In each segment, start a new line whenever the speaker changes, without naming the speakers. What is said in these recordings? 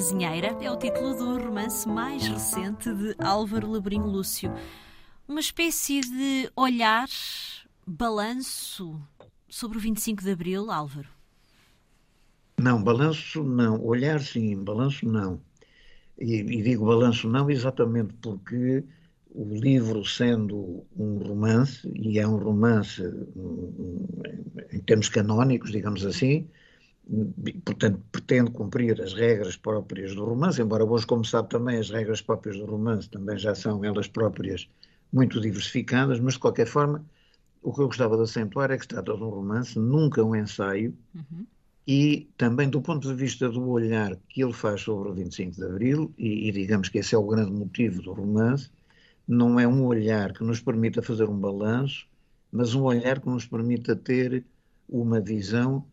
Azinheira é o título do romance mais recente de Álvaro Labrinho Lúcio. Uma espécie de olhar, balanço sobre o 25 de Abril, Álvaro?
Não, balanço não. Olhar sim, balanço não. E, e digo balanço não exatamente porque o livro sendo um romance, e é um romance em termos canónicos, digamos assim, portanto, pretende cumprir as regras próprias do romance, embora hoje, como sabe também, as regras próprias do romance também já são elas próprias muito diversificadas, mas de qualquer forma, o que eu gostava de acentuar é que se trata de um romance, nunca um ensaio, uhum. e também do ponto de vista do olhar que ele faz sobre o 25 de Abril, e, e digamos que esse é o grande motivo do romance, não é um olhar que nos permita fazer um balanço, mas um olhar que nos permita ter uma visão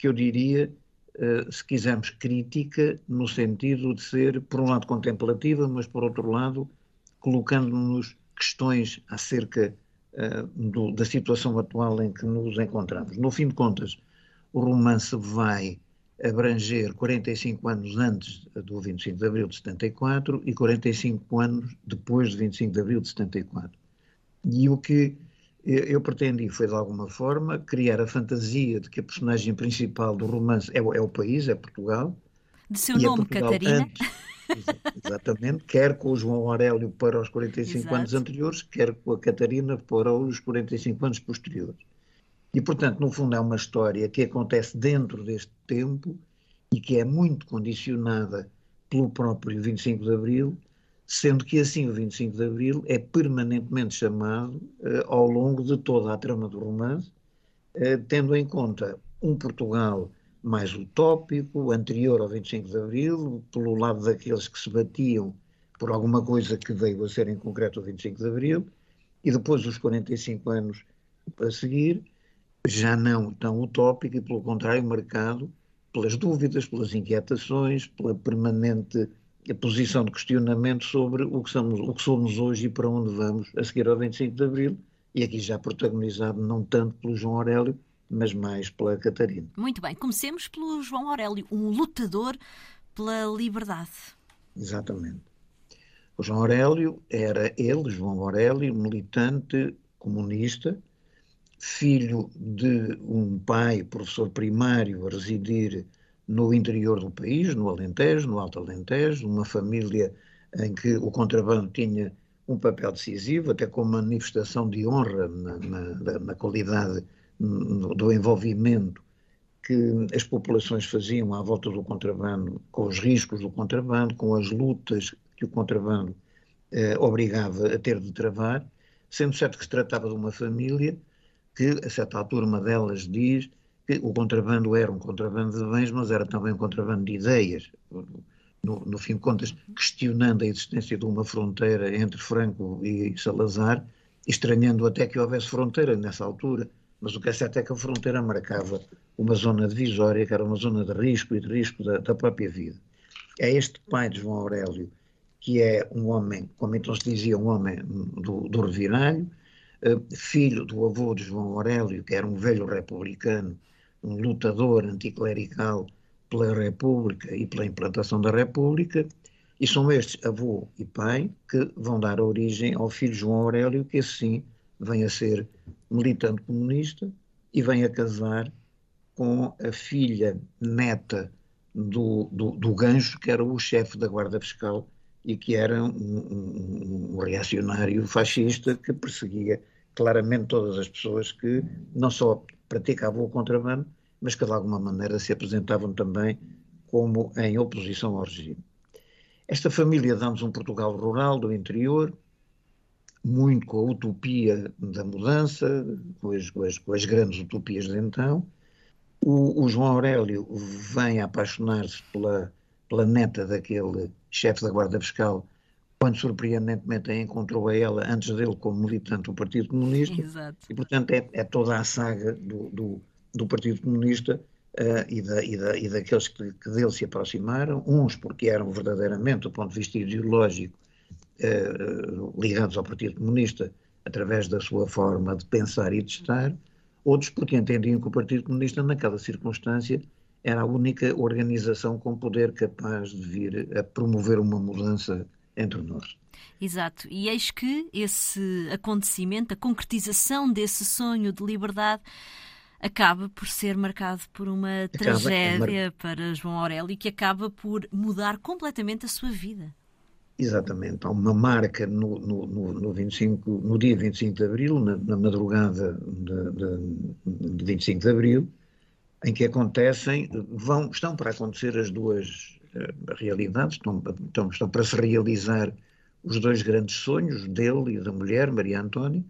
que eu diria, uh, se quisermos, crítica, no sentido de ser, por um lado, contemplativa, mas por outro lado, colocando-nos questões acerca uh, do, da situação atual em que nos encontramos. No fim de contas, o romance vai abranger 45 anos antes do 25 de abril de 74 e 45 anos depois do 25 de abril de 74. E o que eu pretendi foi, de alguma forma, criar a fantasia de que a personagem principal do romance é o, é o país, é Portugal.
De seu é nome, Catarina. Antes,
exatamente, quer com o João Aurélio para os 45 Exato. anos anteriores, quer com a Catarina para os 45 anos posteriores. E, portanto, no fundo, é uma história que acontece dentro deste tempo e que é muito condicionada pelo próprio 25 de Abril sendo que assim o 25 de Abril é permanentemente chamado uh, ao longo de toda a trama do romance, uh, tendo em conta um Portugal mais utópico, anterior ao 25 de Abril, pelo lado daqueles que se batiam por alguma coisa que veio a ser em concreto o 25 de Abril, e depois os 45 anos a seguir, já não tão utópico e, pelo contrário, marcado pelas dúvidas, pelas inquietações, pela permanente a posição de questionamento sobre o que, somos, o que somos hoje e para onde vamos a seguir ao 25 de Abril, e aqui já protagonizado não tanto pelo João Aurélio, mas mais pela Catarina.
Muito bem, comecemos pelo João Aurélio, um lutador pela liberdade.
Exatamente. O João Aurélio era ele, João Aurélio, militante comunista, filho de um pai, professor primário, a residir no interior do país, no Alentejo, no Alto Alentejo, uma família em que o contrabando tinha um papel decisivo, até como manifestação de honra na, na, na qualidade do envolvimento que as populações faziam à volta do contrabando, com os riscos do contrabando, com as lutas que o contrabando eh, obrigava a ter de travar, sendo certo que se tratava de uma família que, a certa altura, uma delas diz o contrabando era um contrabando de bens, mas era também um contrabando de ideias. No, no fim de contas, questionando a existência de uma fronteira entre Franco e Salazar, estranhando até que houvesse fronteira nessa altura. Mas o que é certo é que a fronteira marcava uma zona divisória, que era uma zona de risco e de risco da, da própria vida. É este pai de João Aurélio, que é um homem, como então se dizia, um homem do, do reviralho, eh, filho do avô de João Aurélio, que era um velho republicano, um lutador anticlerical pela República e pela implantação da República, e são estes, avô e pai, que vão dar origem ao filho João Aurélio, que assim vem a ser militante comunista e vem a casar com a filha neta do, do, do Gancho, que era o chefe da Guarda Fiscal e que era um, um, um, reacionário fascista que perseguia claramente todas as pessoas que não só praticavam o contrabando, mas que de alguma maneira se apresentavam também como em oposição ao regime. Esta família dá-nos um Portugal rural do interior, muito com a utopia da mudança, com as, com as, com as grandes utopias de então. O, o João Aurélio vem a apaixonar-se pela, pela neta daquele chefe da Guarda Fiscal, quando surpreendentemente a encontrou a ela antes dele como militante do Partido Comunista.
Exato.
E, portanto, é, é toda a saga do, do, do Partido Comunista uh, e, da, e, da, e, daqueles que, que, dele se aproximaram, uns porque eram verdadeiramente, do ponto de vista ideológico, uh, ligados ao Partido Comunista através da sua forma de pensar e de estar, outros porque entendiam que o Partido Comunista, naquela circunstância, era a única organização com poder capaz de vir a promover uma mudança entre nós.
Exato. E eis que esse acontecimento, a concretização desse sonho de liberdade, acaba por ser marcado por uma acaba, tragédia é mar... para João Aurélio que acaba por mudar completamente a sua vida.
Exatamente. Há uma marca no, no, no, 25, no dia 25 de Abril, na, na madrugada de, de, de 25 de Abril, em que acontecem, vão, estão para acontecer as duas uh, realidades, estão, estão, estão para se realizar os dois grandes sonhos dele e da mulher, Maria Antônia,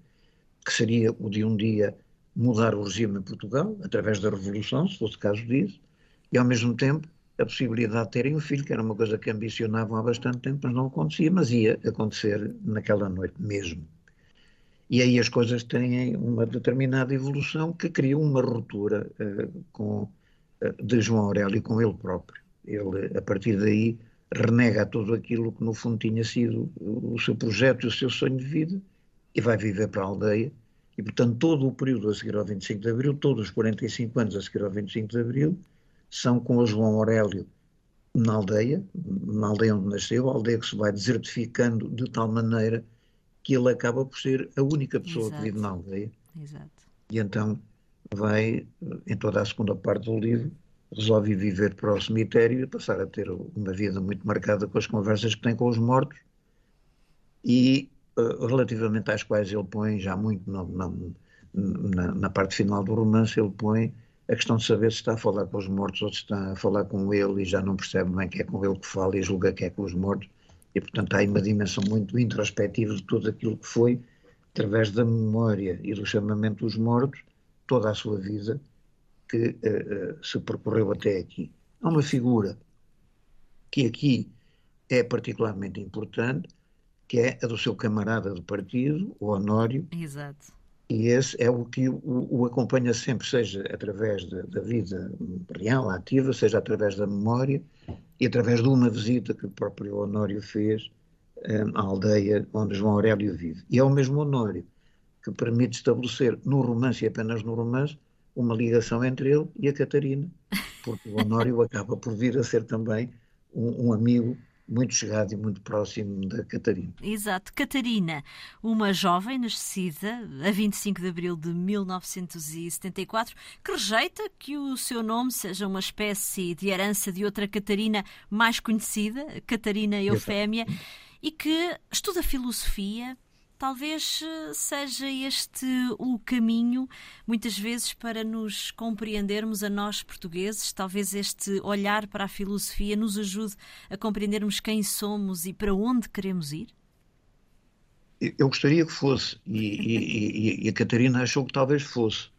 que seria o de um dia mudar o regime em Portugal, através da Revolução, se fosse caso disso, e ao mesmo tempo a possibilidade de terem um filho, que era uma coisa que ambicionavam há bastante tempo, mas não acontecia, mas ia acontecer naquela noite mesmo. E aí as coisas têm uma determinada evolução que cria uma ruptura uh, com, uh, de João Aurélio com ele próprio. Ele, a partir daí, renega tudo aquilo que no fundo tinha sido o seu projeto e o seu sonho de vida e vai viver para a aldeia. E, portanto, todo o período a seguir ao 25 de Abril, todos os 45 anos a seguir ao 25 de Abril, são com o João Aurélio na aldeia, na aldeia onde nasceu, a aldeia que se vai desertificando de tal maneira que ele acaba por ser a única pessoa Exato. que vive na aldeia. Exato. E então vai, em toda a segunda parte do livro, resolve viver para o cemitério e passar a ter uma vida muito marcada com as conversas que tem com os mortos e uh, relativamente às quais ele põe já muito na, na, na, parte final do romance ele põe a questão de saber se está a falar com os mortos ou se está a falar com ele e já não percebe bem que é com ele que fala e julga que é com os mortos. E portanto há aí uma dimensão muito introspectiva de tudo aquilo que foi através da memória e do chamamento dos mortos toda a sua vida que uh, se percorreu até aqui. Há uma figura que aqui é particularmente importante, que é a do seu camarada de partido, o Honório.
Exato.
E esse é o que o, o acompanha sempre, seja através da, da, vida real, ativa, seja através da memória e através de uma visita que o próprio Honório fez um, à aldeia onde João Aurélio vive. E é o mesmo Honório que permite estabelecer no romance e apenas no romance uma ligação entre ele e a Catarina, porque o Honório acaba por vir a ser também um, um amigo muito chegado e muito próximo da Catarina.
Exato. Catarina, uma jovem nascida a 25 de abril de 1974, que rejeita que o seu nome seja uma espécie de herança de outra Catarina mais conhecida, Catarina Eufémia, Exato. e que estuda filosofia Talvez eh, seja este o caminho, muitas vezes, para nos compreendermos a nós portugueses. Talvez este olhar para a filosofia nos ajude a compreendermos quem somos e para onde queremos ir?
Eu gostaria que fosse, e, e, e a Catarina achou que talvez fosse.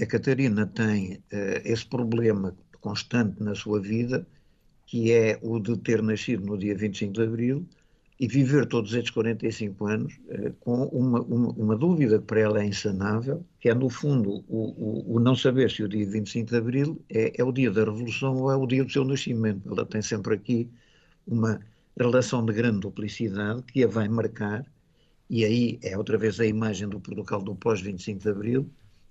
A Catarina tem eh, esse problema constante na sua vida, que é o de ter nascido no dia 25 de abril e viver todos estes 45 anos eh, com uma, uma, uma, dúvida que para ela é insanável, que é, no fundo, o, o, o, não saber se o dia 25 de Abril é, é o dia da Revolução ou é o dia do seu nascimento. Ela tem sempre aqui uma relação de grande duplicidade que a vai marcar, e aí é outra vez a imagem do Portugal do pós-25 de Abril,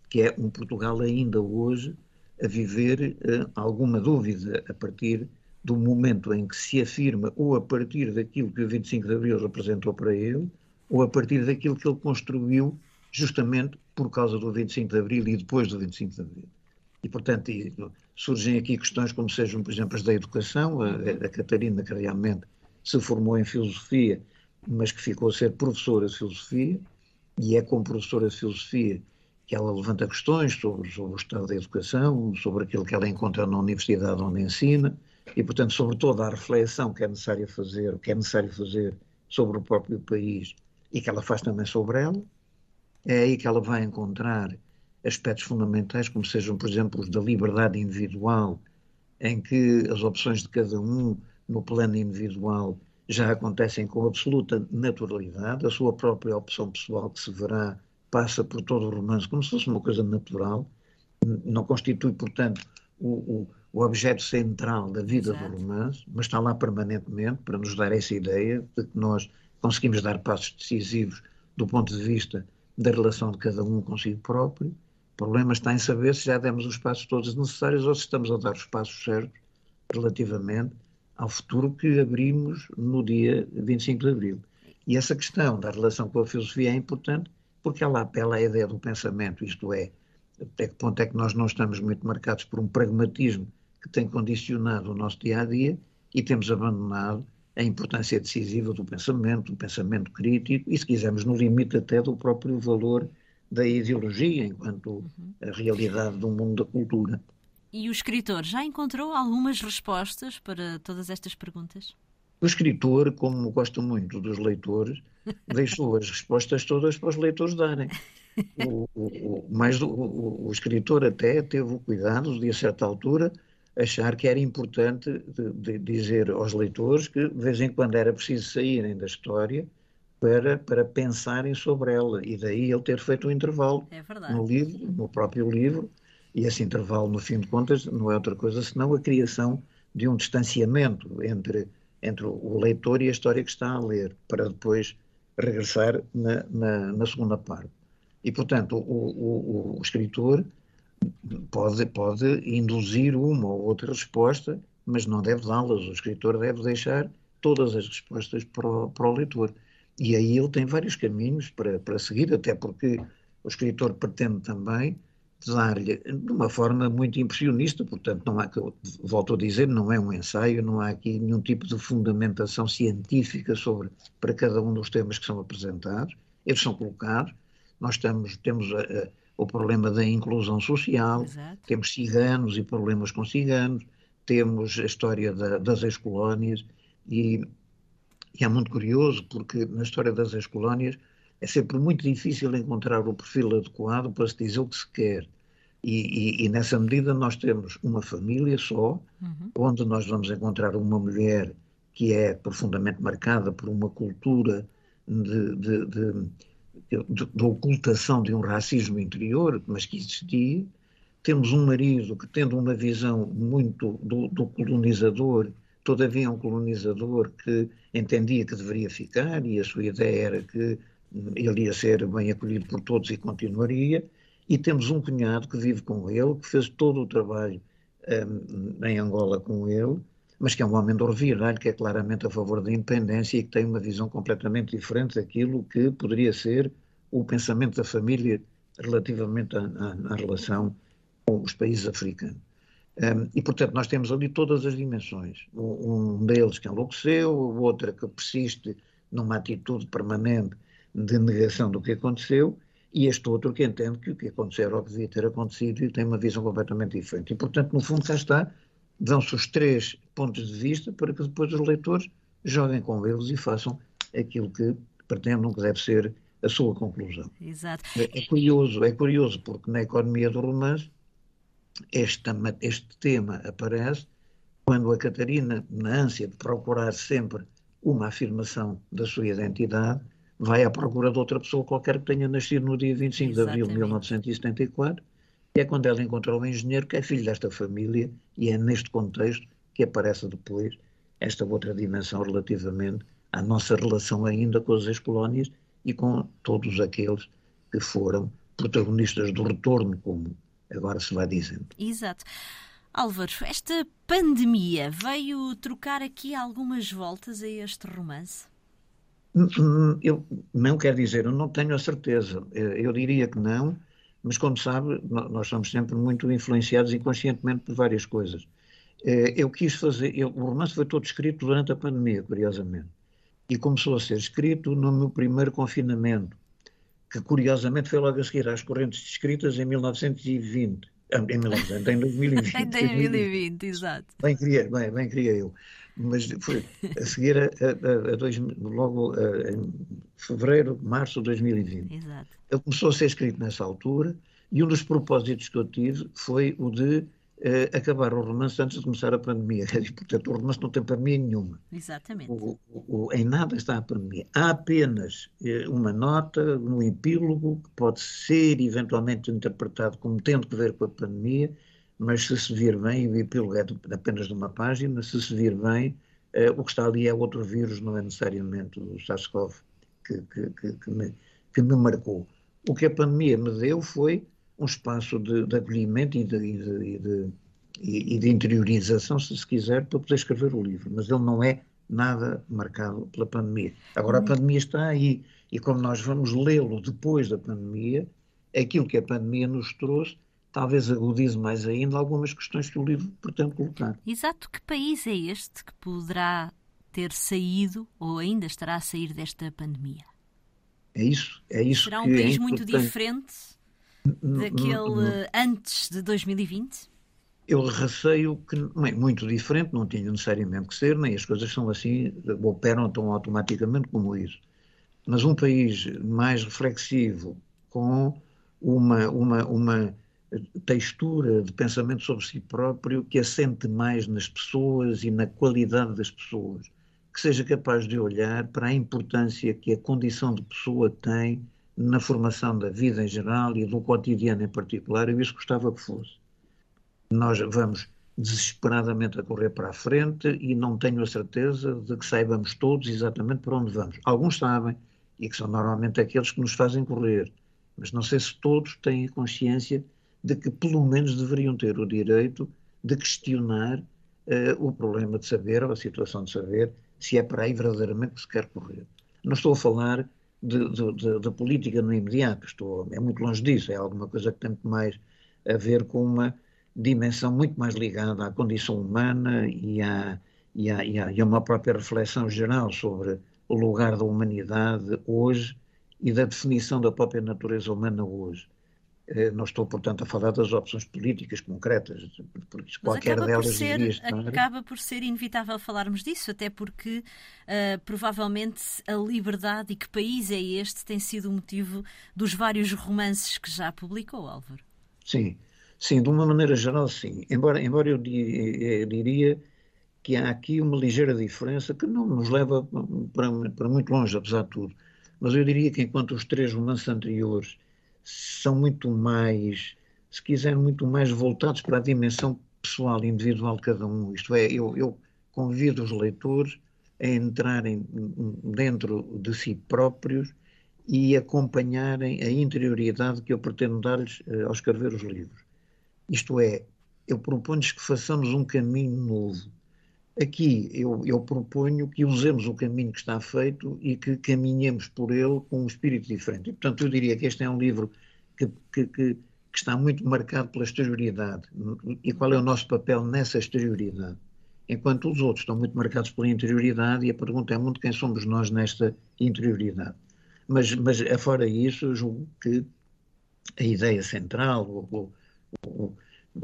que é um Portugal ainda hoje a viver uh, alguma dúvida a partir do momento em que se afirma, ou a partir daquilo que o 25 de Abril representou para ele, ou a partir daquilo que ele construiu justamente por causa do 25 de Abril e depois do 25 de Abril. E, portanto, surgem aqui questões como sejam, por exemplo, as da educação. A, a Catarina, que realmente se formou em filosofia, mas que ficou a ser professora de filosofia, e é como professora de filosofia que ela levanta questões sobre, sobre o estado da educação, sobre aquilo que ela encontra na universidade onde ensina, e, portanto, sobre toda a reflexão que é necessário fazer, que é necessário fazer sobre o próprio país e que ela faz também sobre ela, é aí que ela vai encontrar aspectos fundamentais, como sejam, por exemplo, os da liberdade individual, em que as opções de cada um no plano individual já acontecem com absoluta naturalidade, a sua própria opção pessoal que se verá passa por todo o romance como se fosse uma coisa natural, não constitui, portanto, o, o, o objeto central da vida Exato. do romance, mas está lá permanentemente para nos dar essa ideia de que nós conseguimos dar passos decisivos do ponto de vista da relação de cada um consigo próprio problema está em saber se já demos os passos todos necessários ou se estamos a dar os passos certos relativamente ao futuro que abrimos no dia 25 de abril. E essa questão da relação com a filosofia é importante porque ela apela à ideia do pensamento, isto é, até que ponto é que nós não estamos muito marcados por um pragmatismo que tem condicionado o nosso dia a dia e temos abandonado a importância decisiva do pensamento, do pensamento crítico e, se quisermos, no limite até do próprio valor da ideologia enquanto a realidade do mundo da cultura.
E o escritor já encontrou algumas respostas para todas estas perguntas?
O escritor, como gosta muito dos leitores, deixou as respostas todas para os leitores darem. O, o, o, mais, o, o, escritor até teve o cuidado de, a certa altura, achar que era importante de, de dizer aos leitores que, de vez em quando, era preciso saírem da história para, para pensarem sobre ela. E daí ele ter feito um intervalo
é
no livro, no próprio livro, e esse intervalo, no fim de contas, não é outra coisa senão a criação de um distanciamento entre, entre o leitor e a história que está a ler, para depois regressar na, na, na segunda parte. E, portanto, o, o, o, escritor pode, pode induzir uma ou outra resposta, mas não deve dá-las. O escritor deve deixar todas as respostas para o, para o leitor. E aí ele tem vários caminhos para, para seguir, até porque o escritor pretende também dar-lhe de uma forma muito impressionista, portanto, não há, volto a dizer, não é um ensaio, não há aqui nenhum tipo de fundamentação científica sobre para cada um dos temas que são apresentados, eles são colocados, nós estamos, temos a, a, o problema da inclusão social,
Exato.
temos ciganos e problemas com ciganos, temos a história da, das ex-colónias e, e é muito curioso porque na história das ex-colónias é sempre muito difícil encontrar o perfil adequado para se dizer o que se quer. E, e, e nessa medida nós temos uma família só, uhum. onde nós vamos encontrar uma mulher que é profundamente marcada por uma cultura de, de, de, de, ocultação de um racismo interior, mas que existia. Temos um marido que, tendo uma visão muito do, do colonizador, todavia um colonizador que entendia que deveria ficar e a sua ideia era que ele ia ser bem acolhido por todos e continuaria. E temos um cunhado que vive com ele, que fez todo o trabalho um, em Angola com ele, mas que é um homem do reviralho, que é claramente a favor da independência e que tem uma visão completamente diferente daquilo que poderia ser o pensamento da família relativamente à, à, à relação com os países africanos. Um, e, portanto, nós temos ali todas as dimensões. Um, um deles que enlouqueceu, o outro que persiste numa atitude permanente de negação do que aconteceu, e este outro que entende que o que aconteceu era o que devia ter acontecido e tem uma visão completamente diferente. E, portanto, no fundo, cá está, dão-se os três pontos de vista para que depois os leitores joguem com eles e façam aquilo que pretendam que deve ser a sua conclusão.
Exato.
É, é curioso, é curioso, porque na economia do romance este, este tema aparece quando a Catarina, na ânsia de procurar sempre uma afirmação da sua identidade, vai à procura de outra pessoa qualquer que tenha nascido no dia 25 Exatamente. de abril de 1974, e é quando ela encontrou um engenheiro que é filho desta família, e é neste contexto que aparece depois esta outra dimensão relativamente à nossa relação ainda com as ex-colónias e com todos aqueles que foram protagonistas do retorno, como agora se vai dizendo.
Exato. Álvaro, esta pandemia veio trocar aqui algumas voltas a este romance?
Eu não quero dizer, eu não tenho a certeza. Eu diria que não, mas como sabe, nós somos sempre muito influenciados inconscientemente por várias coisas. Eh, eu quis fazer, eu, o romance foi todo escrito durante a pandemia, curiosamente, e começou a ser escrito no meu primeiro confinamento, que curiosamente foi logo a seguir às correntes escritas em 1920. Em, 1900, em 2020.
em 2020, exato.
Bem queria, bem, bem queria eu mas foi a seguir a, a, a dois, logo a, em fevereiro, março de 2020.
Exato.
Ele começou a ser escrito nessa altura e um dos propósitos que eu tive foi o de uh, acabar o romance antes de começar a pandemia. E, portanto, o romance não tem pandemia nenhuma.
Exatamente.
O, o, em nada está a pandemia. Há apenas uh, uma nota no epílogo que pode ser eventualmente interpretado como tendo que ver com a pandemia, mas se se vir bem, o epílogo é apenas de uma página, se se vir bem, eh, o que está ali é outro vírus, não é necessariamente o SARS-CoV que, que, que, que, me, que me marcou. O que a pandemia me deu foi um espaço de, de acolhimento e de, e, de, e de, interiorização, se se quiser, para poder escrever o livro. Mas ele não é nada marcado pela pandemia. Agora, a uhum. pandemia está aí, e como nós vamos lê-lo depois da pandemia, aquilo que a pandemia nos trouxe talvez agudize mais ainda algumas questões que o livro pretende colocar.
Exato. Que país é este que poderá ter saído ou ainda estará a sair desta pandemia?
É isso. É isso
Será um país é muito diferente daquele antes de 2020?
Eu receio que é muito diferente, não tinha necessariamente que ser, nem as coisas são assim, operam tão automaticamente como isso. Mas um país mais reflexivo, com uma, uma, uma textura de pensamento sobre si próprio que assente mais nas pessoas e na qualidade das pessoas, que seja capaz de olhar para a importância que a condição de pessoa tem na formação da vida em geral e do cotidiano em particular, eu isso gostava que fosse. Nós vamos desesperadamente a correr para a frente e não tenho a certeza de que saibamos todos exatamente para onde vamos. Alguns sabem, e que são normalmente aqueles que nos fazem correr, mas não sei se todos têm consciência de que pelo menos deveriam ter o direito de questionar uh, o problema de saber ou a situação de saber se é para aí verdadeiramente que se quer correr. Não estou a falar de, de, de, de, política no imediato, estou, é muito longe disso, é alguma coisa que tem muito mais a ver com uma dimensão muito mais ligada à condição humana e a, e a, e a, e a uma própria reflexão geral sobre o lugar da humanidade hoje e da definição da própria natureza humana hoje. Eh, não estou, portanto, a falar das opções políticas concretas, porque qualquer delas
ser,
devia estar...
Acaba por ser inevitável falarmos disso, até porque uh, provavelmente a liberdade e que país é este tem sido o motivo dos vários romances que já publicou, Álvaro.
Sim, sim, de uma maneira geral, sim. Embora, embora eu eh, diria que há aqui uma ligeira diferença que não nos leva para, para muito longe, apesar de tudo. Mas eu diria que enquanto os três romances anteriores são muito mais, se quiser, muito mais voltados para a dimensão pessoal, individual de cada um. Isto é, eu, eu convido os leitores a entrarem dentro de si próprios e acompanharem a interioridade que eu pretendo dar-lhes uh, ao escrever os livros. Isto é, eu proponho-lhes que façamos um caminho novo. Aqui eu, eu, proponho que usemos o caminho que está feito e que caminhemos por ele com um espírito diferente. E, portanto, eu diria que este é um livro que, que, que, que está muito marcado pela exterioridade. E qual é o nosso papel nessa exterioridade? Enquanto os outros estão muito marcados pela interioridade, e a pergunta é muito quem somos nós nesta interioridade. Mas, mas afora isso, julgo que a ideia central, o, o,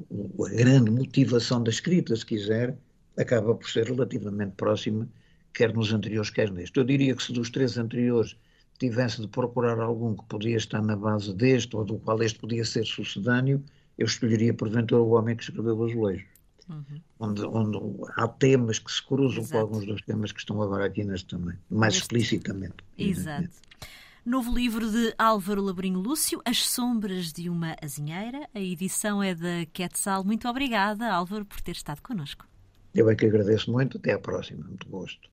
o, a grande motivação da escrita, se quiser, acaba por ser relativamente próxima, quer nos anteriores, quer neste. Eu diria que se dos três anteriores tivesse de procurar algum que podia estar na base deste, ou do qual este podia ser sucedâneo, eu escolheria, porventura, o homem que escreveu o azulejo. Uhum. Onde, onde, há temas que se cruzam Exato. com alguns dos temas que estão agora aqui neste também, mais este... explicitamente.
Exato. Novo livro de Álvaro Labrinho Lúcio, As Sombras de uma Azinheira. A edição é da Quetzal. Muito obrigada, Álvaro, por ter estado connosco.
Eu é que agradeço muito. Até à próxima. Muito gosto.